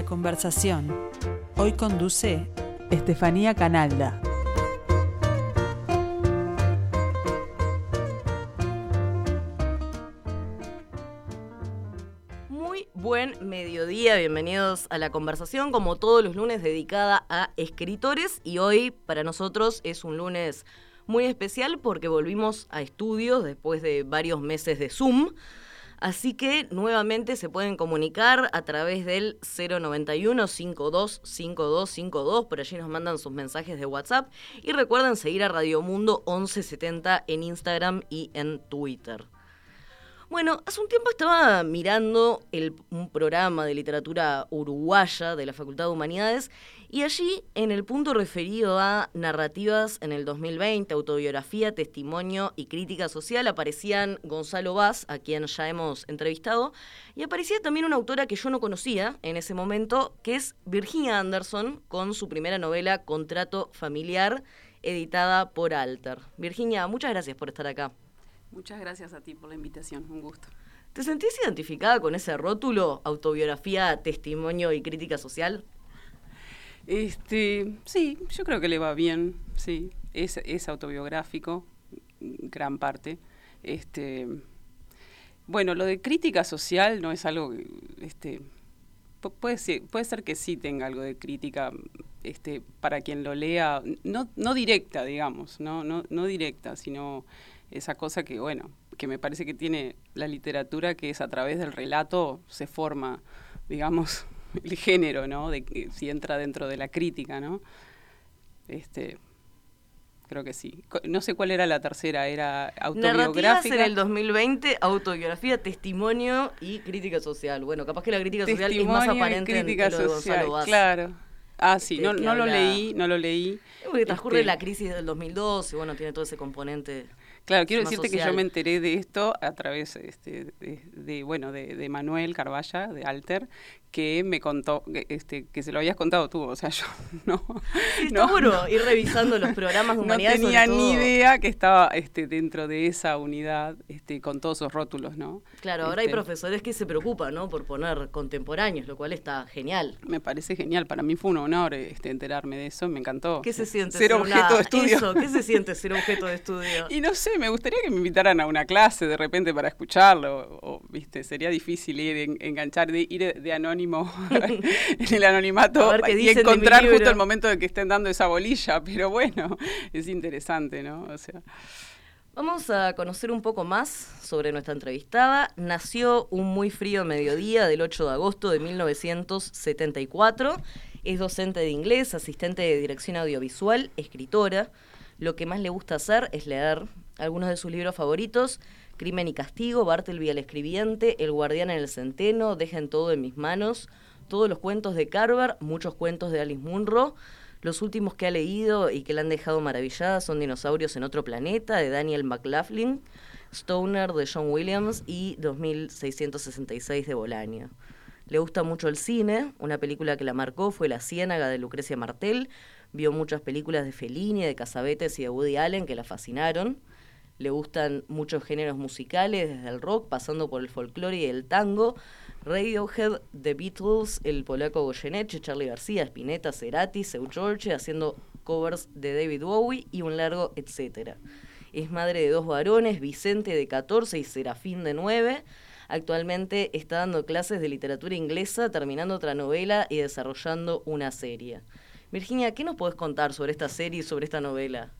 La conversación. Hoy conduce Estefanía Canalda. Muy buen mediodía, bienvenidos a la conversación, como todos los lunes dedicada a escritores y hoy para nosotros es un lunes muy especial porque volvimos a estudios después de varios meses de Zoom. Así que nuevamente se pueden comunicar a través del 091 525252. Por allí nos mandan sus mensajes de WhatsApp. Y recuerden seguir a Radio Mundo 1170 en Instagram y en Twitter. Bueno, hace un tiempo estaba mirando el, un programa de literatura uruguaya de la Facultad de Humanidades y allí en el punto referido a narrativas en el 2020, autobiografía, testimonio y crítica social aparecían Gonzalo Vaz, a quien ya hemos entrevistado, y aparecía también una autora que yo no conocía en ese momento, que es Virginia Anderson, con su primera novela Contrato Familiar, editada por Alter. Virginia, muchas gracias por estar acá. Muchas gracias a ti por la invitación, un gusto. ¿Te sentís identificada con ese rótulo, autobiografía, testimonio y crítica social? Este, sí, yo creo que le va bien, sí. Es, es autobiográfico, gran parte. Este, bueno, lo de crítica social no es algo, este, puede ser, puede ser que sí tenga algo de crítica, este, para quien lo lea, no, no directa, digamos, no, no, no directa, sino esa cosa que, bueno, que me parece que tiene la literatura, que es a través del relato se forma, digamos, el género, ¿no? De que si entra dentro de la crítica, ¿no? Este, creo que sí. No sé cuál era la tercera, era autobiográfica. Narrativas en el 2020, autobiografía, testimonio y crítica social. Bueno, capaz que la crítica social es más aparente crítica en lo de social, Gonzalo Vaz. claro. Ah, sí, Este, no, no lo leí, no lo leí. Porque transcurre Este, la crisis del 2012, bueno, tiene todo ese componente. Claro, quiero decirte que yo me enteré de esto a través este, de, de, bueno, de, de Manuel Carballa, de Alter, que me contó, que, este, que se lo habías contado tú, o sea, yo no, Sí, no, ir revisando los programas de no humanidades. tenía ni idea que estaba este, dentro de esa unidad este, con todos esos rótulos, ¿no? Claro, ahora hay profesores que se preocupan, ¿no? Por poner contemporáneos, lo cual está genial. Me parece genial, para mí fue un honor este, enterarme de eso, me encantó. ¿Qué se siente Ser una- objeto de estudio. Eso, ¿qué se siente ser objeto de estudio? Y no sé, me gustaría que me invitaran a una clase de repente para escucharlo, o, viste, sería difícil ir en- enganchar, de, ir de anónimo en el anonimato y encontrar justo el momento de que estén dando esa bolilla, pero bueno, es interesante, ¿no? O sea, Vamos a conocer un poco más sobre nuestra entrevistada. Nació un muy frío mediodía del 8 de agosto de 1974. Es docente de inglés, asistente de dirección audiovisual, escritora. Lo que más le gusta hacer es leer algunos de sus libros favoritos. Crimen y Castigo, Bartleby el escribiente, El guardián en el centeno, Dejen todo en mis manos, todos los cuentos de Carver, muchos cuentos de Alice Munro. Los últimos que ha leído y que la han dejado maravillada son Dinosaurios en otro planeta, de Daniel McLaughlin, Stoner, de John Williams y 2666 de Bolaño. Le gusta mucho el cine, una película que la marcó fue La Ciénaga de Lucrecia Martel, vio muchas películas de Fellini, de Casabetes y de Woody Allen que la fascinaron. Le gustan muchos géneros musicales, desde el rock, pasando por el folclore y el tango. Radiohead, The Beatles, el polaco Goyeneche, Charlie García, Spinetta, Cerati, Seu George, haciendo covers de David Bowie y un largo etcétera. Es madre de dos varones, Vicente de 14 y Serafín de 9. Actualmente está dando clases de literatura inglesa, terminando otra novela y desarrollando una serie. Virginia, ¿qué nos podés contar sobre esta serie y sobre esta novela?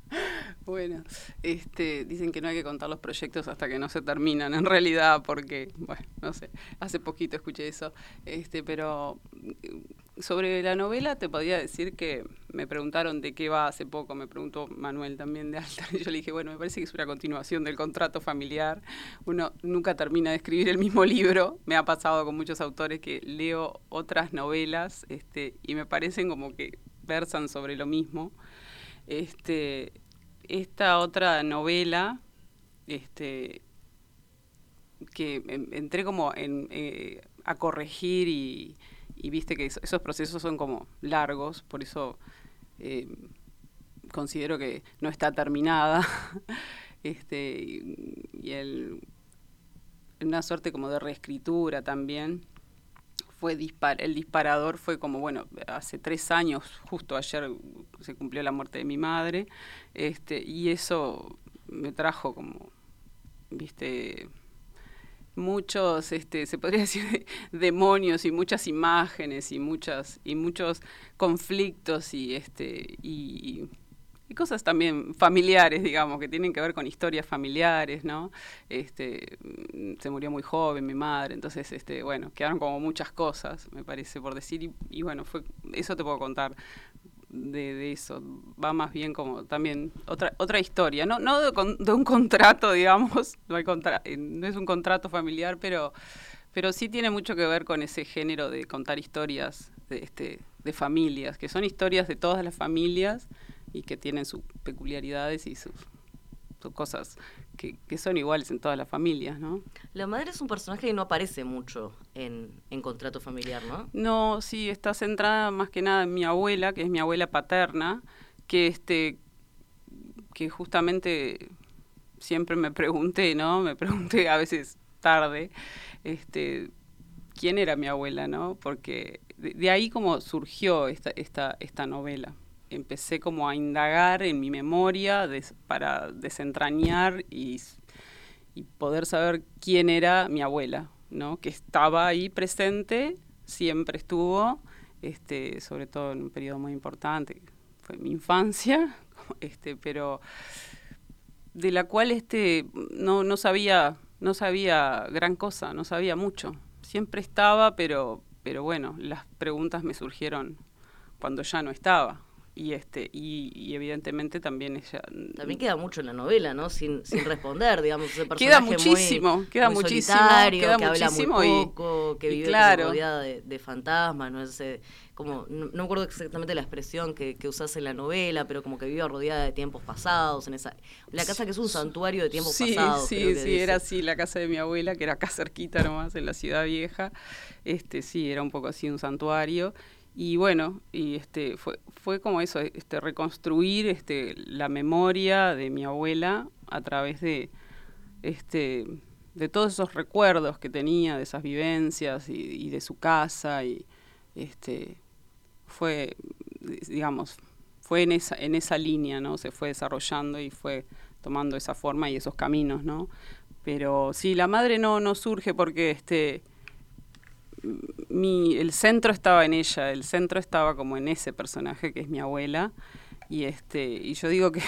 Bueno, este, dicen que no hay que contar los proyectos hasta que no se terminan, en realidad, porque, bueno, no sé, hace poquito escuché eso, este, pero mm, sobre la novela te podría decir que me preguntaron de qué va hace poco, me preguntó Manuel también de Alta, y yo le dije, bueno, me parece que es una continuación del contrato familiar, uno nunca termina de escribir el mismo libro, me ha pasado con muchos autores que leo otras novelas este, y me parecen como que versan sobre lo mismo. Este, esta otra novela, este, que en- entré como en, eh, a corregir y, viste que eso- esos procesos son como largos, por eso eh, considero que no está terminada. este, y, y el, una suerte como de reescritura también fue dispar el disparador fue como, bueno, hace tres años, justo ayer se cumplió la muerte de mi madre, este, y eso me trajo como, viste, muchos, este, se podría decir, demonios y muchas imágenes y muchas, y muchos conflictos y este, y y cosas también familiares, digamos, que tienen que ver con historias familiares, ¿no? Este, se murió muy joven mi madre, entonces, este, bueno, quedaron como muchas cosas, me parece, por decir, y, bueno, fue, eso te puedo contar de, eso, va más bien como también otra otra historia, no, no de, un contrato, digamos, no, hay contra, eh, no es un contrato familiar, pero, pero sí tiene mucho que ver con ese género de contar historias de, este, de familias, que son historias de todas las familias, y que tienen sus peculiaridades y sus, cosas que, son iguales en todas las familias, ¿no? La madre es un personaje que no aparece mucho en, Contrato Familiar, ¿no? No, sí, está centrada más que nada en mi abuela, que es mi abuela paterna, que este que justamente siempre me pregunté, ¿no? Me pregunté a veces tarde, este, quién era mi abuela, ¿no? Porque de, de ahí como surgió esta, esta, esta novela empecé como a indagar en mi memoria para desentrañar y, poder saber quién era mi abuela, ¿no? que estaba ahí presente, siempre estuvo, este, sobre todo en un periodo muy importante, fue mi infancia, este, pero de la cual este, no, no, sabía, no sabía gran cosa, no sabía mucho. Siempre estaba, pero, pero bueno, las preguntas me surgieron cuando ya no estaba y este y, evidentemente también ella también queda mucho en la novela no sin, sin responder digamos ese queda muchísimo queda muchísimo queda que muchísimo habla muy poco que vive claro. rodeada de, fantasmas no es como no, me acuerdo exactamente la expresión que, que usás en la novela pero como que vive rodeada de tiempos pasados en esa la casa que es un santuario de tiempos pasados sí sí era así la casa de mi abuela que era acá cerquita nomás en la ciudad vieja. Este sí era un poco así un santuario y bueno, y este fue, fue como eso, este, reconstruir este, la memoria de mi abuela a través de, este, de todos esos recuerdos que tenía, de esas vivencias y, de su casa. Y este, fue, digamos, fue en esa, en esa línea, ¿no? Se fue desarrollando y fue tomando esa forma y esos caminos, ¿no? Pero sí, la madre no, no surge porque este mi, el centro estaba en ella, el centro estaba como en ese personaje que es mi abuela. Y, este, y yo digo que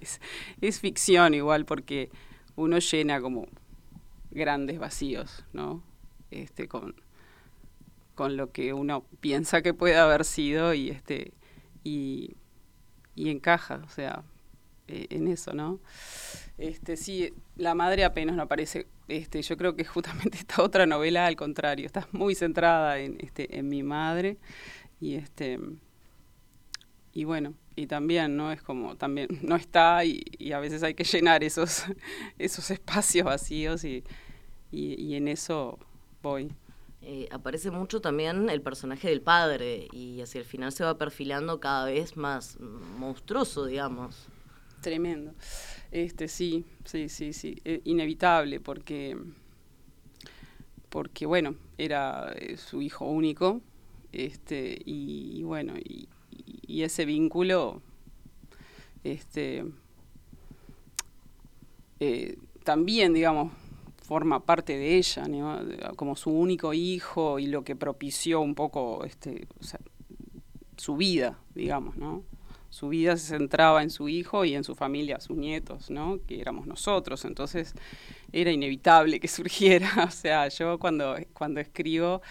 es, ficción igual porque uno llena como grandes vacíos, ¿no? Este, con, con lo que uno piensa que puede haber sido y este y, y encaja, o sea, eh, en eso, ¿no? Este, sí, la madre apenas no aparece. Este, yo creo que justamente esta otra novela, al contrario, está muy centrada en, este, en mi madre. Y este y bueno, y también, ¿no? Es como, también no está y, a veces hay que llenar esos, espacios vacíos y, y, en eso voy. Eh, aparece mucho también el personaje del padre y hacia el final se va perfilando cada vez más monstruoso, digamos. Tremendo. Este, sí, sí, sí, sí. Eh, inevitable porque, porque bueno, era eh, su hijo único. Este, y, bueno, y, ese vínculo, este, eh, también, digamos, forma parte de ella, como su único hijo y lo que propició un poco este, su vida, digamos, ¿no? Su vida se centraba en su hijo y en su familia, sus nietos, ¿no? Que éramos nosotros, entonces era inevitable que surgiera, o sea, yo cuando, cuando escribo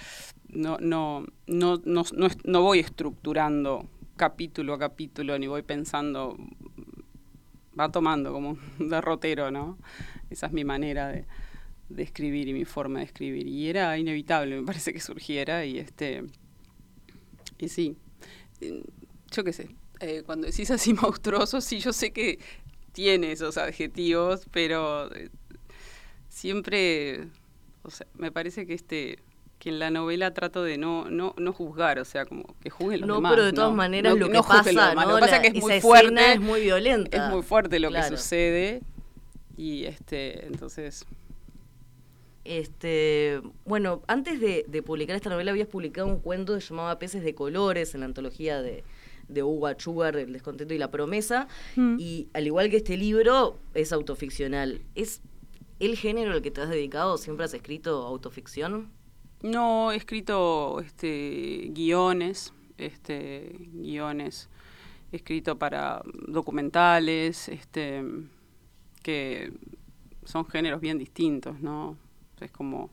no, no, no, no, no, voy estructurando capítulo a capítulo, ni voy pensando, va tomando como un derrotero, ¿no? Esa es mi manera de, de escribir y mi forma de escribir. Y era inevitable, me parece que surgiera, y este, y sí, yo qué sé, eh, cuando decís así monstruoso, sí, yo sé que tiene esos adjetivos, pero eh, siempre, o sea, me parece que este que en la novela trato de no no no juzgar, o sea, como que juzguen los no, demás. pero de todas maneras lo, que pasa, ¿no? lo que pasa es que es muy fuerte, es muy violenta. Es muy fuerte lo que sucede y este, entonces Este, bueno, antes de, publicar esta novela habías publicado un cuento que se llamaba Peces de Colores en la antología de, de Hugo Achugar, El descontento y la promesa. Mm. Y al igual que este libro, es autoficcional. ¿Es el género al que te has dedicado? ¿Siempre has escrito autoficción? No, he escrito este, guiones, este, guiones. He escrito para documentales, este, que son géneros bien distintos, ¿no? Es como...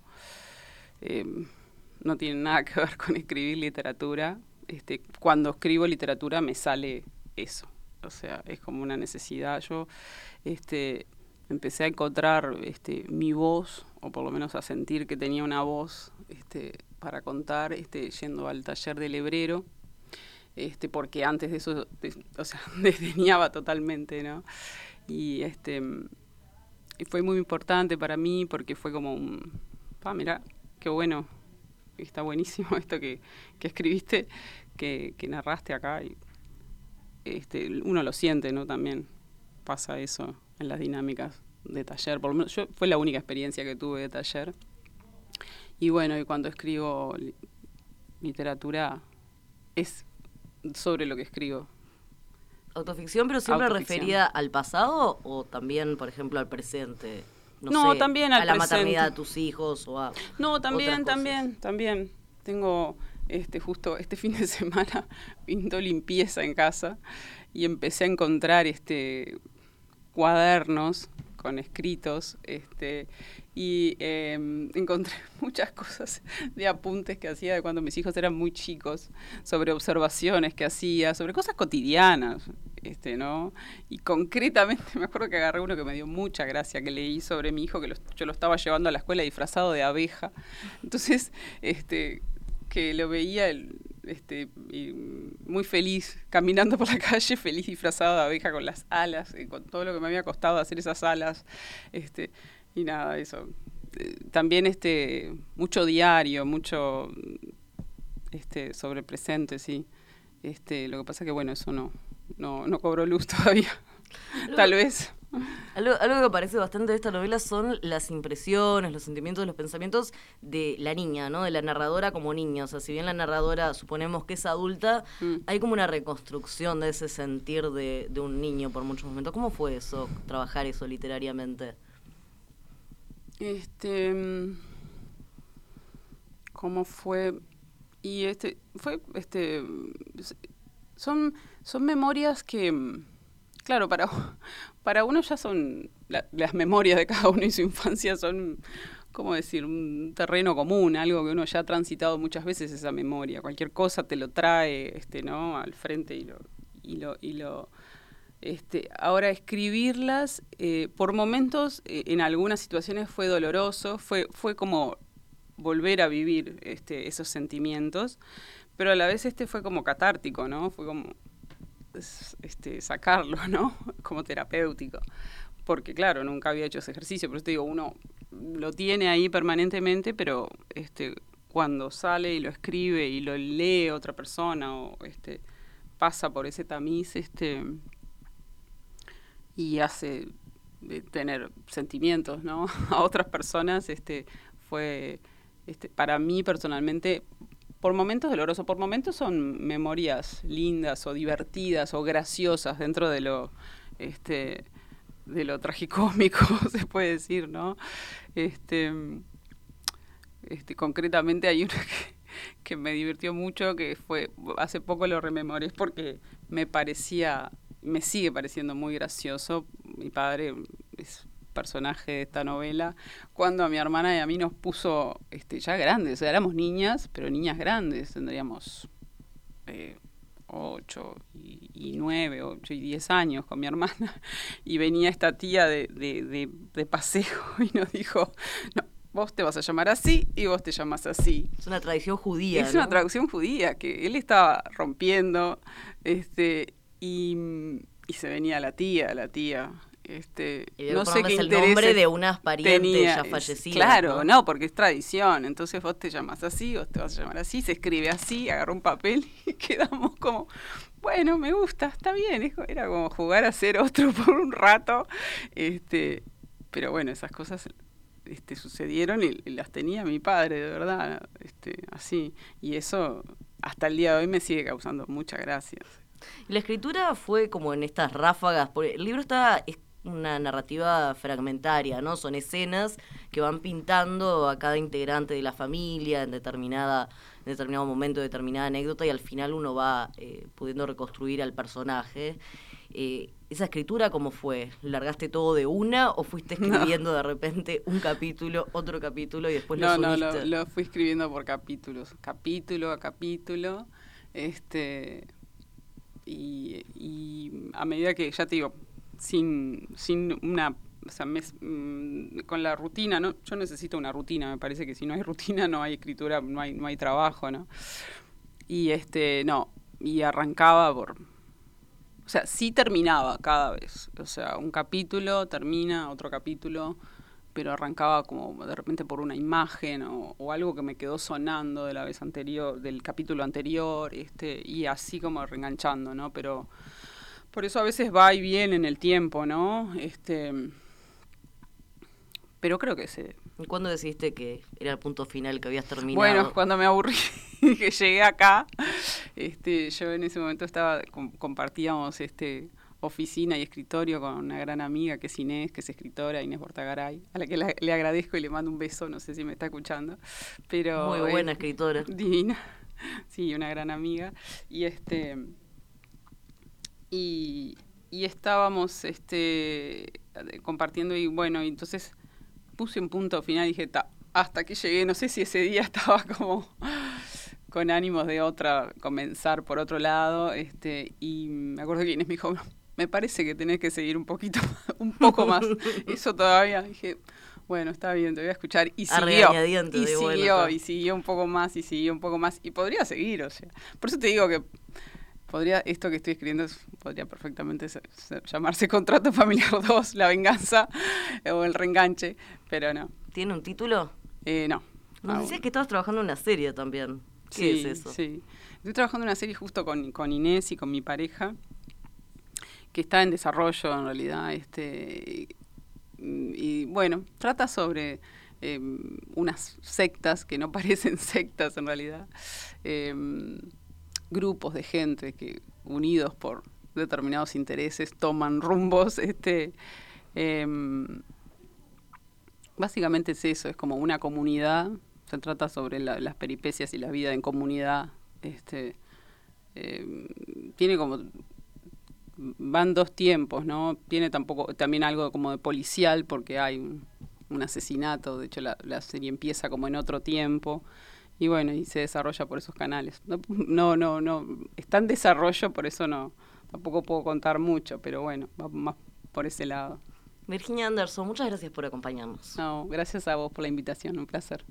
Em, no tiene nada que ver con escribir literatura. Este, cuando escribo literatura me sale eso. O sea, es como una necesidad. Yo este, empecé a encontrar este, mi voz, o por lo menos a sentir que tenía una voz este, para contar, este, yendo al taller del hebrero, este, porque antes de eso, o sea, desdeñaba totalmente, ¿no? Y este fue muy importante para mí porque fue como un, pa, mira, qué bueno, está buenísimo esto que, que escribiste, que, que, narraste acá. Y, este, uno lo siente, ¿no? También pasa eso en las dinámicas de taller. Por lo menos yo fue la única experiencia que tuve de taller. Y bueno, y cuando escribo literatura es sobre lo que escribo. Autoficción, pero siempre referida al pasado o también, por ejemplo, al presente. No, también al a la maternidad de tus hijos o a No, también, también, también. Tengo este justo este fin de semana pinto limpieza en casa y empecé a encontrar este cuadernos con escritos este y em, encontré muchas cosas de apuntes que hacía de cuando mis hijos eran muy chicos, sobre observaciones que hacía, sobre cosas cotidianas, este, ¿no? Y concretamente me acuerdo que agarré uno que me dio mucha gracia, que leí sobre mi hijo, que yo lo estaba llevando a la escuela disfrazado de abeja. Entonces, este, que lo veía este, muy feliz, caminando por la calle, feliz disfrazado de abeja con las alas, y con todo lo que me había costado hacer esas alas. Este, y nada, eso. Eh, también este, mucho diario, mucho este, sobre presente, sí. Este, lo que pasa que bueno, eso no, no, no cobró luz todavía. Tal vez. Algo, algo, que aparece bastante de esta novela son las impresiones, los sentimientos, los pensamientos de la niña, ¿no? De la narradora como niña. O sea, si bien la narradora suponemos que es adulta, mm. hay como una reconstrucción de ese sentir de, de un niño por muchos momentos. ¿Cómo fue eso, trabajar eso literariamente? Este. ¿Cómo fue? Y este. Fue. Este. Son, son memorias que. Claro, para, para uno ya son. las memorias de cada uno y su infancia son. ¿Cómo decir? Un terreno común, algo que uno ya ha transitado muchas veces esa memoria. Cualquier cosa te lo trae este, ¿no? al frente y lo, y lo, y lo este, ahora, escribirlas, eh, por momentos, eh, en algunas situaciones fue doloroso, fue, fue como volver a vivir este, esos sentimientos, pero a la vez este fue como catártico, ¿no? Fue como este, sacarlo, ¿no? Como terapéutico. Porque claro, nunca había hecho ese ejercicio, pero te digo, uno lo tiene ahí permanentemente, pero este, cuando sale y lo escribe y lo lee otra persona o este, pasa por ese tamiz, este, y hace tener sentimientos ¿no? a otras personas este fue este, para mí personalmente por momentos doloroso, por momentos son memorias lindas o divertidas o graciosas dentro de lo este de lo tragicómico se puede decir no este este concretamente hay una que, que me divirtió mucho que fue hace poco lo rememoré porque me parecía me sigue pareciendo muy gracioso. Mi padre es personaje de esta novela, cuando a mi hermana y a mí nos puso este, ya grandes, o sea, éramos niñas, pero niñas grandes, tendríamos eh, ocho y, nueve, ocho y diez años con mi hermana, y venía esta tía de, de, de, paseo y nos dijo, no, vos te vas a llamar así y vos te llamas así. Es una tradición judía. Es una tradición judía que él estaba rompiendo, este, y, se venía la tía, la tía. Este, no sé qué el nombre de unas parientes ya fallecidas. Claro, ¿no? porque es tradición. Entonces vos te llamas así, vos te vas a llamar así, se escribe así, agarró un papel y quedamos como, bueno, me gusta, está bien. Era como jugar a ser otro por un rato. Este, pero bueno, esas cosas este, sucedieron y, las tenía mi padre, de verdad, este, así. Y eso hasta el día de hoy me sigue causando muchas gracias. La escritura fue como en estas ráfagas, porque el libro está es una narrativa fragmentaria, ¿no? Son escenas que van pintando a cada integrante de la familia en determinada en determinado momento, determinada anécdota y al final uno va eh, pudiendo reconstruir al personaje. Eh, ¿Esa escritura cómo fue? ¿Largaste todo de una o fuiste escribiendo de repente un capítulo, otro capítulo y después lo subiste? No, no, lo, fui escribiendo por capítulos, capítulo a capítulo. Este, y, a medida que, ya te digo, sin, sin una o sea, mm, con la rutina, ¿no? Yo necesito una rutina, me parece que si no hay rutina no hay escritura, no hay, no hay trabajo, ¿no? Y este, no, y arrancaba por, o sea, sí terminaba cada vez. O sea, un capítulo termina, otro capítulo, pero arrancaba como de repente por una imagen o, algo que me quedó sonando de la vez anterior, del capítulo anterior, este, y así como reenganchando, ¿no? Pero por eso a veces va y viene en el tiempo, ¿no? Este, pero creo que se... ¿Cuándo decidiste que era el punto final que habías terminado? Bueno, cuando me aburrí, que llegué acá, este, yo en ese momento estaba, compartíamos este oficina y escritorio con una gran amiga que es Inés, que es escritora, Inés Bortagaray, a la que le agradezco y le mando un beso, no sé si me está escuchando. Pero, Muy buena escritora. Divina. Sí, una gran amiga. Y este y, y estábamos este compartiendo y bueno, y entonces puse un punto final y dije, hasta que llegué, no sé si ese día estaba como con ánimos de otra, comenzar por otro lado, este, y me acuerdo que Inés me dijo, me parece que tenés que seguir un poquito, un poco más. Eso todavía, dije, bueno, está bien, te voy a escuchar. Y siguió, y siguió, y siguió un poco más, y siguió un poco más, y podría seguir, o sea. Por eso te digo que podría, esto que estoy escribiendo podría perfectamente llamarse Contrato Familiar 2, La Venganza, o El Reenganche, pero no. ¿Tiene un título? Eh, no. Nos decías que estabas trabajando en una serie también. ¿Qué es eso? Sí, estoy trabajando en una serie justo con, con Inés y con mi pareja, que está en desarrollo en realidad. este Y bueno, trata sobre em, unas sectas que no parecen sectas en realidad. Em, grupos de gente que unidos por determinados intereses toman rumbos este em, básicamente es eso es como una comunidad se trata sobre las peripecias y la vida en comunidad. Este, eh, tiene como van dos tiempos, ¿no? Tiene tampoco también algo como de policial porque hay un, asesinato, de hecho la, serie empieza como en otro tiempo y bueno, y se desarrolla por esos canales. No, no, no, está en desarrollo, por eso no, tampoco puedo contar mucho, pero bueno, va más por ese lado. Virginia Anderson, muchas gracias por acompañarnos. No, gracias a vos por la invitación, un placer.